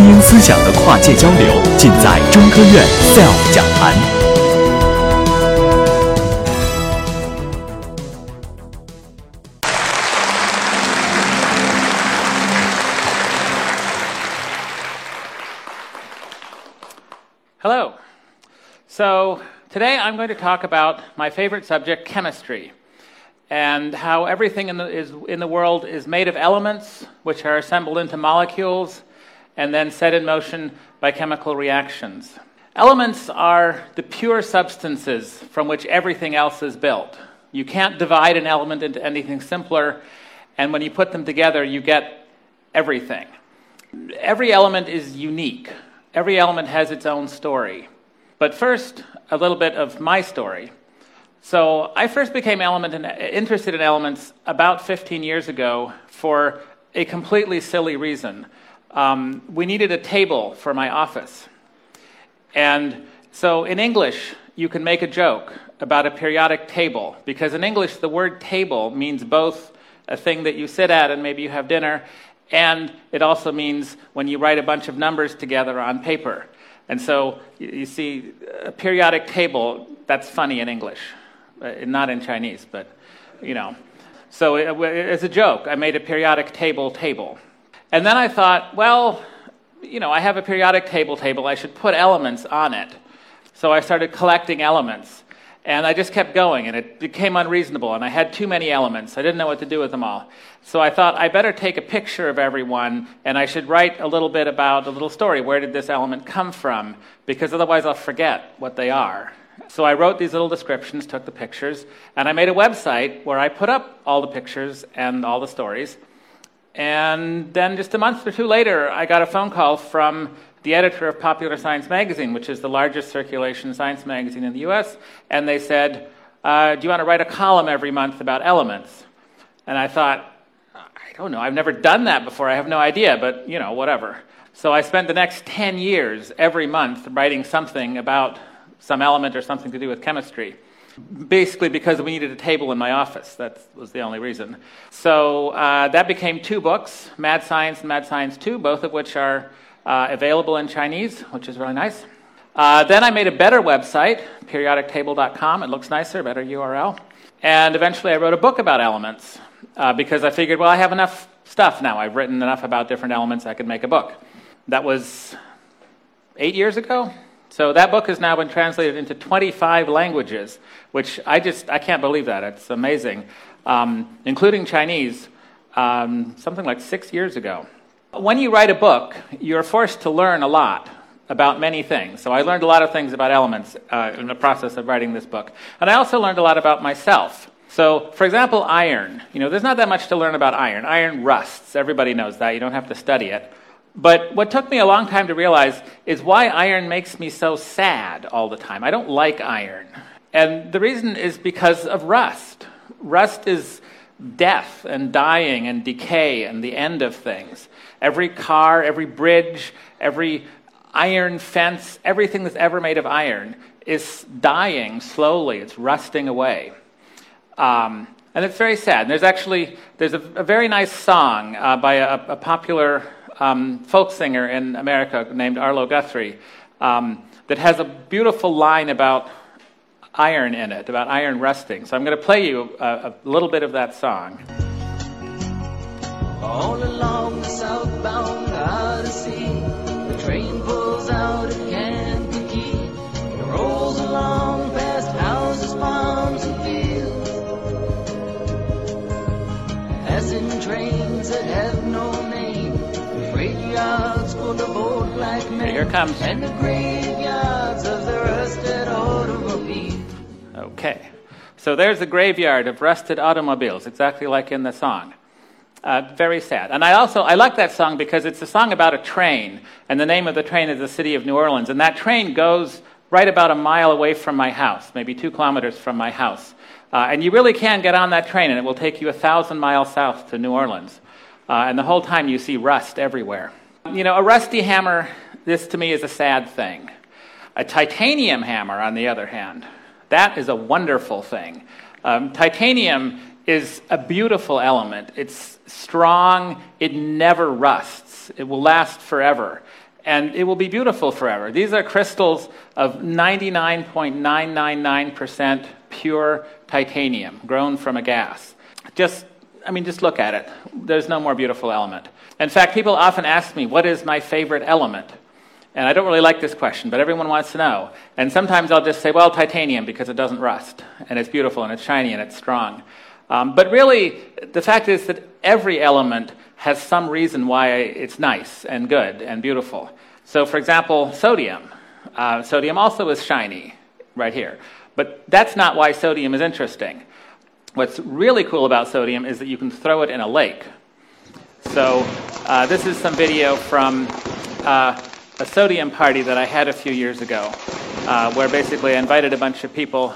精英思想的跨界交流，尽在中科院 SELF 讲坛。Hello. So, today I'm going to talk about my favorite subject, chemistry, and how everything in the, is, in the world is made of elements which are assembled into molecules and then set in motion by chemical reactions. Elements are the pure substances from which everything else is built. You can't divide an element into anything simpler, and when you put them together, you get everything. Every element is unique. Every element has its own story. But first, a little bit of my story. So, I first became element in, interested in elements about 15 years ago for a completely silly reason. Um, we needed a table for my office. And so, in English, you can make a joke about a periodic table, because in English, the word table means both a thing that you sit at and maybe you have dinner, and it also means when you write a bunch of numbers together on paper. And so you see a periodic table, that's funny in English, uh, not in Chinese, but you know. So as a joke, I made a periodic table table. And then I thought, well, you know, I have a periodic table table, I should put elements on it. So I started collecting elements. And I just kept going, and it became unreasonable, and I had too many elements. I didn't know what to do with them all. So I thought I better take a picture of everyone, and I should write a little bit about a little story. Where did this element come from? Because otherwise I'll forget what they are. So I wrote these little descriptions, took the pictures, and I made a website where I put up all the pictures and all the stories. And then just a month or two later, I got a phone call from the editor of Popular Science Magazine, which is the largest circulation science magazine in the US, and they said, uh, Do you want to write a column every month about elements? And I thought, I don't know, I've never done that before, I have no idea, but you know, whatever. So I spent the next 10 years every month writing something about some element or something to do with chemistry. Basically, because we needed a table in my office. That was the only reason. So uh, that became two books Mad Science and Mad Science 2, both of which are uh, available in Chinese, which is really nice. Uh, then I made a better website, periodictable.com. It looks nicer, better URL. And eventually I wrote a book about elements uh, because I figured, well, I have enough stuff now. I've written enough about different elements, I could make a book. That was eight years ago. So that book has now been translated into 25 languages, which I just, I can't believe that. It's amazing, um, including Chinese, um, something like six years ago. When you write a book, you're forced to learn a lot about many things. So I learned a lot of things about elements uh, in the process of writing this book. And I also learned a lot about myself. So, for example, iron. You know, there's not that much to learn about iron. Iron rusts. Everybody knows that. You don't have to study it. But what took me a long time to realize is why iron makes me so sad all the time. I don't like iron. And the reason is because of rust. Rust is death and dying and decay and the end of things. Every car, every bridge, every iron fence, everything that's ever made of iron is dying slowly. It's rusting away. Um, and it's very sad. And there's actually there's a, a very nice song uh, by a, a popular um, folk singer in America named Arlo Guthrie um, that has a beautiful line about iron in it, about iron rusting. So I'm going to play you a, a little bit of that song. All along the southbound Odyssey, the train Here comes. And the graveyards of the rusted automobiles. Okay. So there's the graveyard of rusted automobiles, exactly like in the song. Uh, very sad. And I also I like that song because it's a song about a train, and the name of the train is the city of New Orleans. And that train goes right about a mile away from my house, maybe two kilometers from my house. Uh, and you really can get on that train, and it will take you a thousand miles south to New Orleans. Uh, and the whole time you see rust everywhere. You know, a rusty hammer, this to me is a sad thing. A titanium hammer, on the other hand, that is a wonderful thing. Um, titanium is a beautiful element. It's strong, it never rusts, it will last forever. and it will be beautiful forever. These are crystals of 99.999% pure titanium grown from a gas. Just, I mean, just look at it. There's no more beautiful element. In fact, people often ask me, what is my favorite element? And I don't really like this question, but everyone wants to know. And sometimes I'll just say, well, titanium, because it doesn't rust, and it's beautiful, and it's shiny, and it's strong. Um, but really, the fact is that every element has some reason why it's nice and good and beautiful. So, for example, sodium. Uh, sodium also is shiny, right here. But that's not why sodium is interesting. What's really cool about sodium is that you can throw it in a lake. So, uh, this is some video from uh, a sodium party that I had a few years ago, uh, where basically I invited a bunch of people.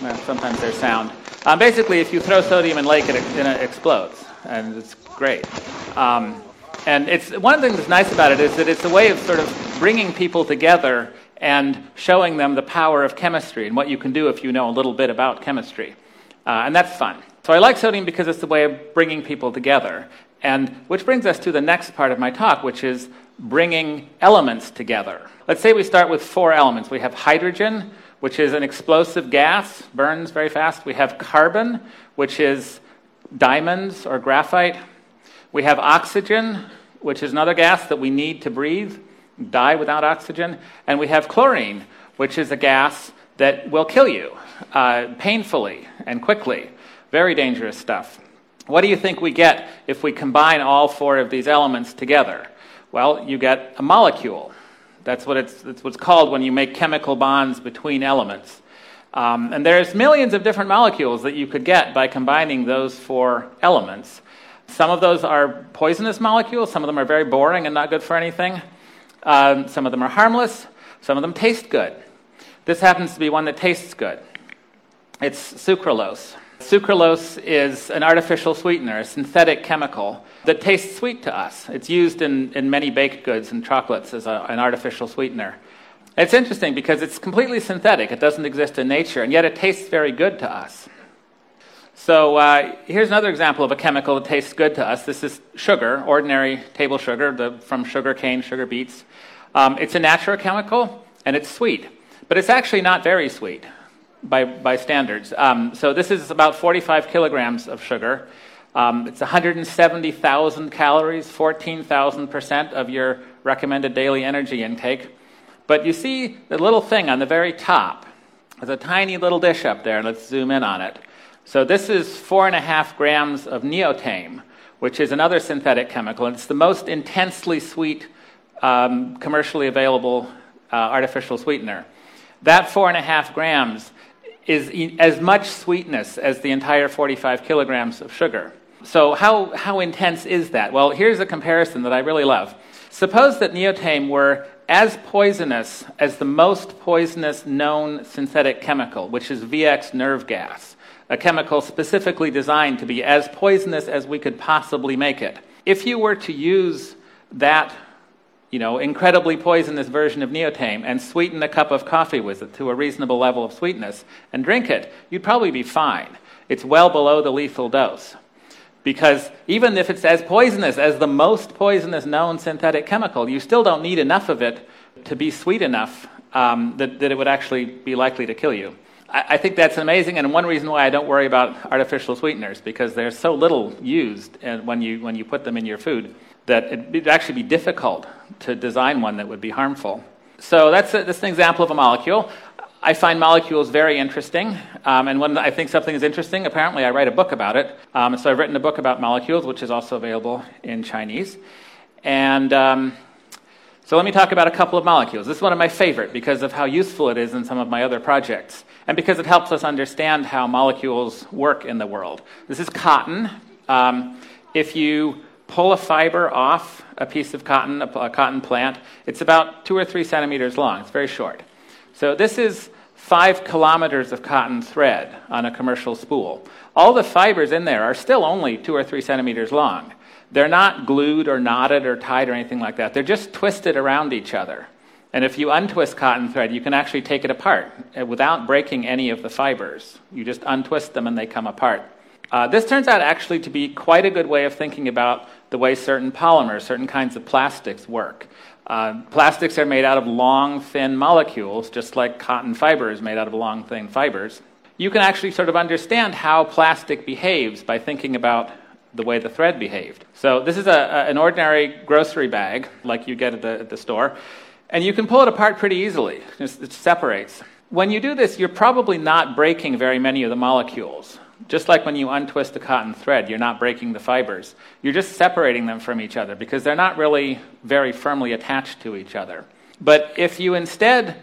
Well, sometimes there's sound. Um, basically, if you throw sodium in lake, it, it explodes, and it's great. Um, and it's one of the things that's nice about it is that it's a way of sort of bringing people together and showing them the power of chemistry and what you can do if you know a little bit about chemistry. Uh, and that's fun. So I like sodium because it's a way of bringing people together. And which brings us to the next part of my talk, which is bringing elements together. Let's say we start with four elements. We have hydrogen, which is an explosive gas, burns very fast. We have carbon, which is diamonds or graphite. We have oxygen, which is another gas that we need to breathe, die without oxygen. And we have chlorine, which is a gas that will kill you uh, painfully and quickly. Very dangerous stuff. What do you think we get if we combine all four of these elements together? Well, you get a molecule. That's what it's, that's what's called when you make chemical bonds between elements. Um, and there's millions of different molecules that you could get by combining those four elements. Some of those are poisonous molecules, some of them are very boring and not good for anything. Um, some of them are harmless, some of them taste good. This happens to be one that tastes good. It's sucralose. Sucralose is an artificial sweetener, a synthetic chemical that tastes sweet to us. It's used in, in many baked goods and chocolates as a, an artificial sweetener. It's interesting because it's completely synthetic, it doesn't exist in nature, and yet it tastes very good to us. So uh, here's another example of a chemical that tastes good to us. This is sugar, ordinary table sugar the, from sugar cane, sugar beets. Um, it's a natural chemical, and it's sweet, but it's actually not very sweet by, by standards. Um, so this is about 45 kilograms of sugar. Um, it's 170,000 calories, 14,000% of your recommended daily energy intake. But you see the little thing on the very top. There's a tiny little dish up there. Let's zoom in on it. So this is four and a half grams of neotame, which is another synthetic chemical. And it's the most intensely sweet um, commercially available uh, artificial sweetener. That four and a half grams is as much sweetness as the entire 45 kilograms of sugar. So, how, how intense is that? Well, here's a comparison that I really love. Suppose that neotame were as poisonous as the most poisonous known synthetic chemical, which is VX nerve gas, a chemical specifically designed to be as poisonous as we could possibly make it. If you were to use that you know, incredibly poisonous version of neotame and sweeten a cup of coffee with it to a reasonable level of sweetness and drink it, you'd probably be fine. It's well below the lethal dose. Because even if it's as poisonous as the most poisonous known synthetic chemical, you still don't need enough of it to be sweet enough um, that, that it would actually be likely to kill you. I, I think that's amazing, and one reason why I don't worry about artificial sweeteners, because they're so little used when you, when you put them in your food that it would actually be difficult to design one that would be harmful. So that's, a, that's an example of a molecule. I find molecules very interesting, um, and when I think something is interesting, apparently I write a book about it. Um, so I've written a book about molecules, which is also available in Chinese. And um, so let me talk about a couple of molecules. This is one of my favorite because of how useful it is in some of my other projects, and because it helps us understand how molecules work in the world. This is cotton. Um, if you pull a fiber off a piece of cotton, a, a cotton plant, it's about two or three centimeters long. It's very short. So this is five kilometers of cotton thread on a commercial spool. All the fibers in there are still only two or three centimeters long. They're not glued or knotted or tied or anything like that. They're just twisted around each other. And if you untwist cotton thread, you can actually take it apart uh, without breaking any of the fibers. You just untwist them and they come apart. Uh, this turns out actually to be quite a good way of thinking about the way certain polymers, certain kinds of plastics work. Uh, plastics are made out of long, thin molecules, just like cotton fiber is made out of long, thin fibers. You can actually sort of understand how plastic behaves by thinking about the way the thread behaved. So, this is a, a, an ordinary grocery bag, like you get at the, at the store, and you can pull it apart pretty easily. it separates. When you do this, you're probably not breaking very many of the molecules. Just like when you untwist a cotton thread, you're not breaking the fibers. You're just separating them from each other because they're not really very firmly attached to each other. But if you instead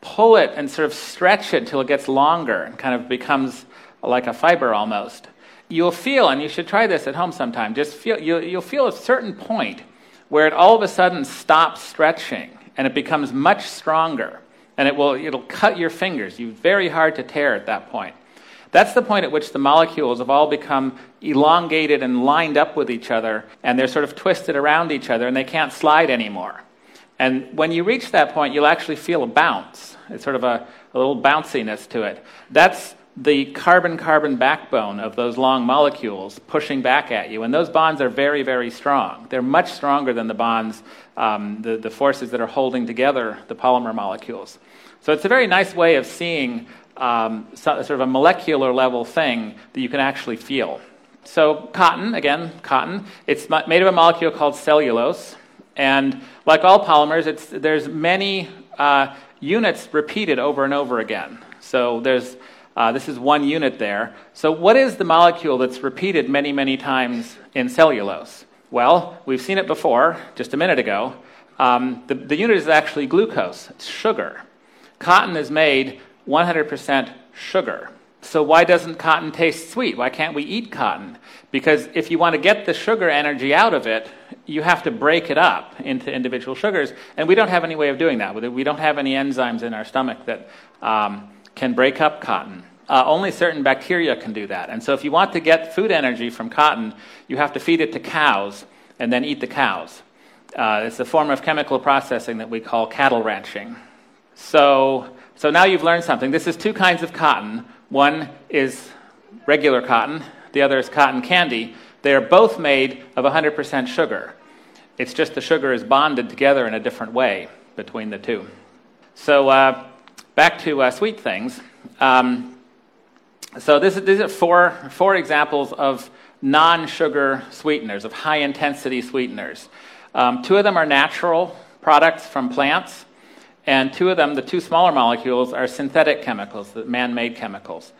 pull it and sort of stretch it till it gets longer and kind of becomes like a fiber almost, you'll feel, and you should try this at home sometime, just feel, you'll, you'll feel a certain point where it all of a sudden stops stretching and it becomes much stronger. And it will, it'll cut your fingers. You're very hard to tear at that point. That's the point at which the molecules have all become elongated and lined up with each other, and they're sort of twisted around each other, and they can't slide anymore. And when you reach that point, you'll actually feel a bounce. It's sort of a, a little bounciness to it. That's the carbon carbon backbone of those long molecules pushing back at you. And those bonds are very, very strong. They're much stronger than the bonds, um, the, the forces that are holding together the polymer molecules. So it's a very nice way of seeing um, so, sort of a molecular level thing that you can actually feel. So, cotton, again, cotton, it's made of a molecule called cellulose. And like all polymers, it's there's many uh, units repeated over and over again. So, there's, uh, this is one unit there. So, what is the molecule that's repeated many, many times in cellulose? Well, we've seen it before, just a minute ago. Um, the, the unit is actually glucose, it's sugar. Cotton is made 100% sugar. So, why doesn't cotton taste sweet? Why can't we eat cotton? Because if you want to get the sugar energy out of it, you have to break it up into individual sugars, and we don't have any way of doing that. We don't have any enzymes in our stomach that um, can break up cotton. Uh, only certain bacteria can do that. And so, if you want to get food energy from cotton, you have to feed it to cows and then eat the cows. Uh, it's a form of chemical processing that we call cattle ranching. So, so now you've learned something. This is two kinds of cotton. One is regular cotton, the other is cotton candy. They are both made of 100% sugar. It's just the sugar is bonded together in a different way between the two. So, uh, back to uh, sweet things. Um, so, this, these are four, four examples of non sugar sweeteners, of high intensity sweeteners. Um, two of them are natural products from plants. And two of them, the two smaller molecules, are synthetic chemicals, the man-made chemicals.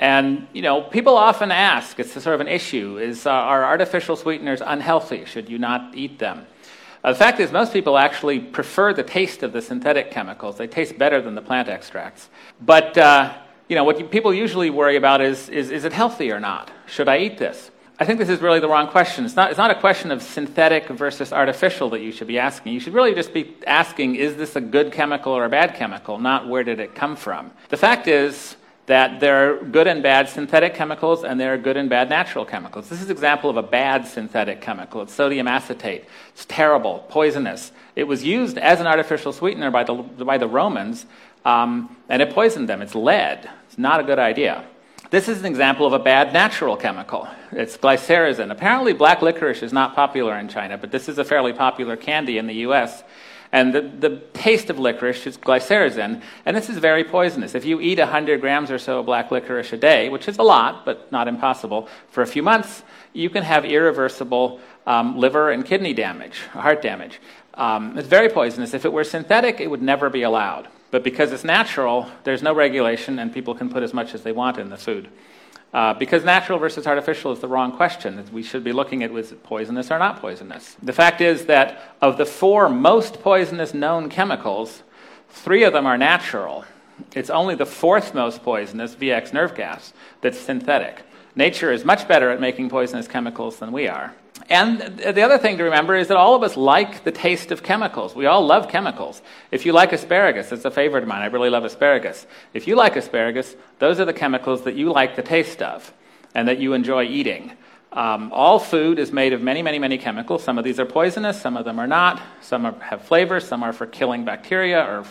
And you know, people often ask, it's sort of an issue: is uh, are artificial sweeteners unhealthy? Should you not eat them? Uh, the fact is, most people actually prefer the taste of the synthetic chemicals. They taste better than the plant extracts. But uh, you know, what you, people usually worry about is, is: is it healthy or not? Should I eat this? I think this is really the wrong question. It's not, it's not a question of synthetic versus artificial that you should be asking. You should really just be asking, is this a good chemical or a bad chemical, not where did it come from? The fact is that there are good and bad synthetic chemicals and there are good and bad natural chemicals. This is an example of a bad synthetic chemical. It's sodium acetate. It's terrible, poisonous. It was used as an artificial sweetener by the, by the Romans, um, and it poisoned them. It's lead. It's not a good idea. This is an example of a bad natural chemical. It's glycyrrhizin. Apparently, black licorice is not popular in China, but this is a fairly popular candy in the US. And the, the taste of licorice is glycyrrhizin, and this is very poisonous. If you eat 100 grams or so of black licorice a day, which is a lot, but not impossible, for a few months, you can have irreversible um, liver and kidney damage, heart damage. Um, it's very poisonous. If it were synthetic, it would never be allowed. But because it's natural, there's no regulation, and people can put as much as they want in the food. Uh, because natural versus artificial is the wrong question. We should be looking at was it poisonous or not poisonous. The fact is that of the four most poisonous known chemicals, three of them are natural. It's only the fourth most poisonous, VX nerve gas, that's synthetic. Nature is much better at making poisonous chemicals than we are. And the other thing to remember is that all of us like the taste of chemicals. We all love chemicals. If you like asparagus, it's a favorite of mine. I really love asparagus. If you like asparagus, those are the chemicals that you like the taste of and that you enjoy eating. Um, all food is made of many, many, many chemicals. Some of these are poisonous, some of them are not. Some are, have flavors, some are for killing bacteria or,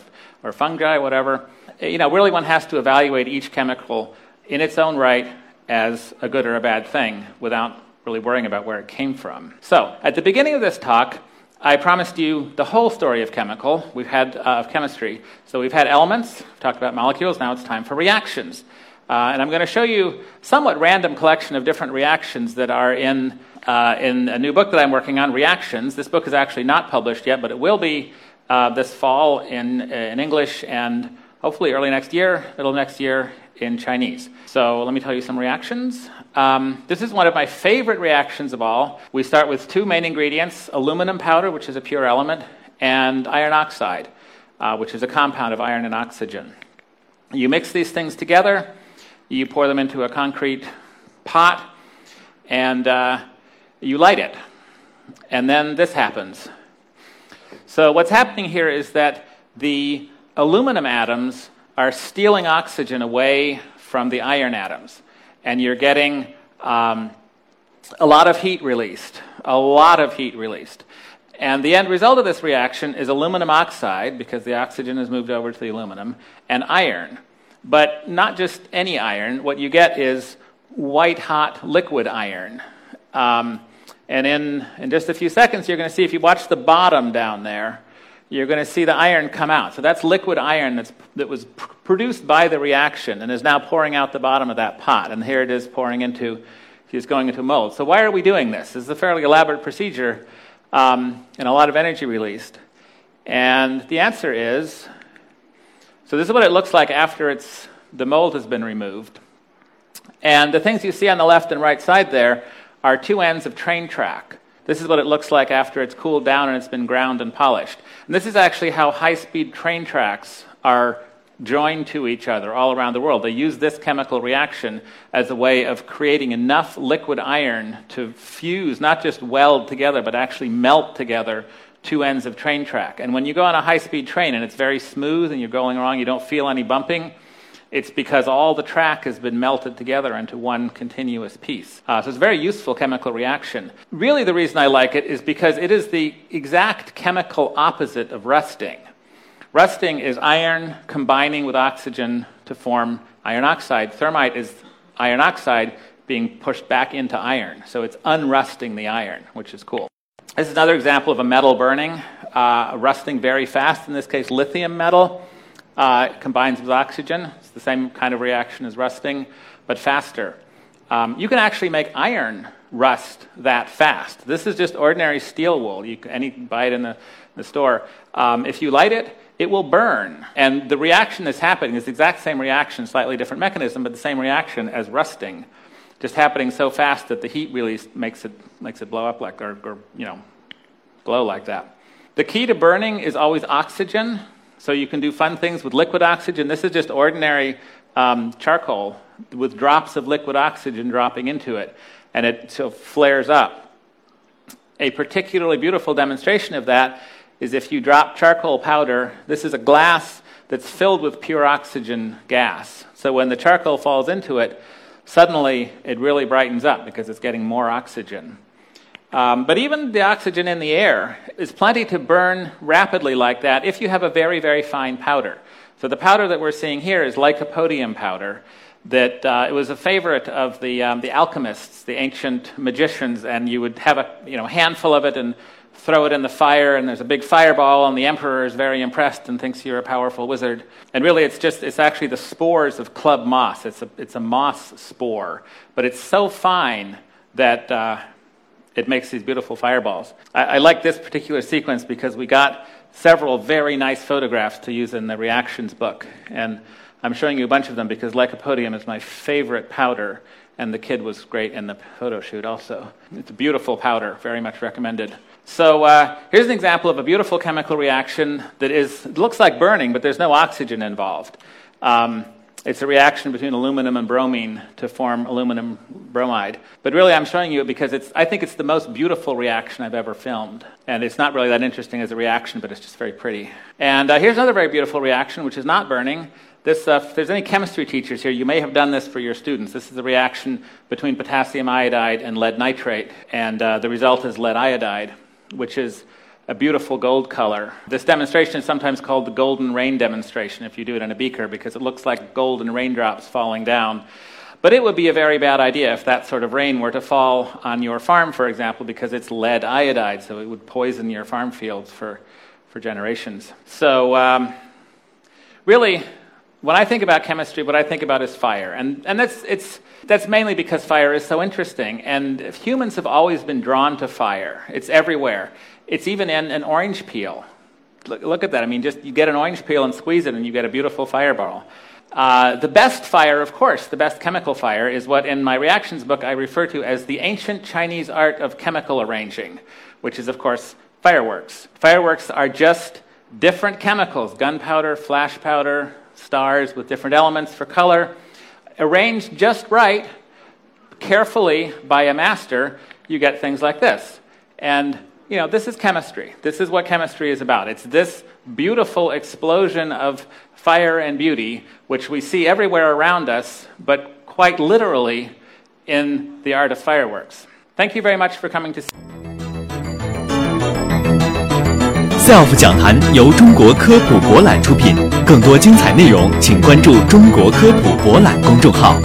or fungi, whatever. You know, really one has to evaluate each chemical in its own right as a good or a bad thing without really worrying about where it came from. So, at the beginning of this talk, I promised you the whole story of chemical. We've had uh, of chemistry. So we've had elements, talked about molecules. Now it's time for reactions, uh, and I'm going to show you somewhat random collection of different reactions that are in uh, in a new book that I'm working on, Reactions. This book is actually not published yet, but it will be uh, this fall in in English and hopefully early next year, middle next year in Chinese. So let me tell you some reactions. Um, this is one of my favorite reactions of all. We start with two main ingredients aluminum powder, which is a pure element, and iron oxide, uh, which is a compound of iron and oxygen. You mix these things together, you pour them into a concrete pot, and uh, you light it. And then this happens. So, what's happening here is that the aluminum atoms are stealing oxygen away from the iron atoms and you're getting um, a lot of heat released, a lot of heat released. And the end result of this reaction is aluminum oxide, because the oxygen has moved over to the aluminum, and iron. But not just any iron. What you get is white hot liquid iron. Um, and in, in just a few seconds, you're going to see if you watch the bottom down there, you're going to see the iron come out. So that's liquid iron that's, that was pr- produced by the reaction and is now pouring out the bottom of that pot. And here it is pouring into, it's going into a mold. So why are we doing this? This is a fairly elaborate procedure um, and a lot of energy released. And the answer is, so this is what it looks like after it's, the mold has been removed. And the things you see on the left and right side there are two ends of train track. This is what it looks like after it's cooled down and it's been ground and polished. And this is actually how high speed train tracks are joined to each other all around the world. They use this chemical reaction as a way of creating enough liquid iron to fuse, not just weld together, but actually melt together two ends of train track. And when you go on a high speed train and it's very smooth and you're going along, you don't feel any bumping it's because all the track has been melted together into one continuous piece. Uh, so it's a very useful chemical reaction. Really, the reason I like it is because it is the exact chemical opposite of rusting. Rusting is iron combining with oxygen to form iron oxide. Thermite is iron oxide being pushed back into iron. So it's unrusting the iron, which is cool. This is another example of a metal burning, uh, rusting very fast, in this case, lithium metal uh, combines with oxygen. It's the same kind of reaction as rusting, but faster. Um, you can actually make iron rust that fast. This is just ordinary steel wool. You can any, buy it in the, the store. Um, if you light it, it will burn. And the reaction that's happening is the exact same reaction, slightly different mechanism, but the same reaction as rusting. Just happening so fast that the heat really makes it, makes it blow up like, or, or you know, glow like that. The key to burning is always oxygen. So you can do fun things with liquid oxygen. This is just ordinary um, charcoal with drops of liquid oxygen dropping into it, and it so flares up. A particularly beautiful demonstration of that is if you drop charcoal powder. This is a glass that's filled with pure oxygen gas. So when the charcoal falls into it, suddenly it really brightens up because it's getting more oxygen. Um, but even the oxygen in the air is plenty to burn rapidly like that if you have a very, very fine powder. So the powder that we're seeing here is lycopodium powder. That uh, it was a favorite of the um, the alchemists, the ancient magicians, and you would have a you know handful of it and throw it in the fire, and there's a big fireball, and the emperor is very impressed and thinks you're a powerful wizard. And really, it's just it's actually the spores of club moss. It's a it's a moss spore, but it's so fine that uh, it makes these beautiful fireballs. I, I like this particular sequence because we got several very nice photographs to use in the reactions book. And I'm showing you a bunch of them because lycopodium is my favorite powder, and the kid was great in the photo shoot also. It's a beautiful powder, very much recommended. So uh, here's an example of a beautiful chemical reaction that is looks like burning, but there's no oxygen involved. Um, it's a reaction between aluminum and bromine to form aluminum bromide. But really, I'm showing you it because it's, I think it's the most beautiful reaction I've ever filmed. And it's not really that interesting as a reaction, but it's just very pretty. And uh, here's another very beautiful reaction, which is not burning. This, uh, if there's any chemistry teachers here, you may have done this for your students. This is a reaction between potassium iodide and lead nitrate, and uh, the result is lead iodide, which is a beautiful gold color. This demonstration is sometimes called the golden rain demonstration if you do it in a beaker because it looks like golden raindrops falling down. But it would be a very bad idea if that sort of rain were to fall on your farm, for example, because it's lead iodide, so it would poison your farm fields for, for generations. So, um, really, when I think about chemistry, what I think about is fire. And, and that's, it's, that's mainly because fire is so interesting. And humans have always been drawn to fire, it's everywhere. It's even in an orange peel. Look, look at that. I mean, just you get an orange peel and squeeze it, and you get a beautiful fireball. Uh, the best fire, of course, the best chemical fire, is what in my reactions book I refer to as the ancient Chinese art of chemical arranging, which is, of course, fireworks. Fireworks are just different chemicals gunpowder, flash powder, stars with different elements for color. Arranged just right, carefully by a master, you get things like this. And, you know, this is chemistry. This is what chemistry is about. It's this beautiful explosion of fire and beauty, which we see everywhere around us, but quite literally in the art of fireworks. Thank you very much for coming to see. SELF 讲坛由中国科普博览出品，更多精彩内容，请关注中国科普博览公众号。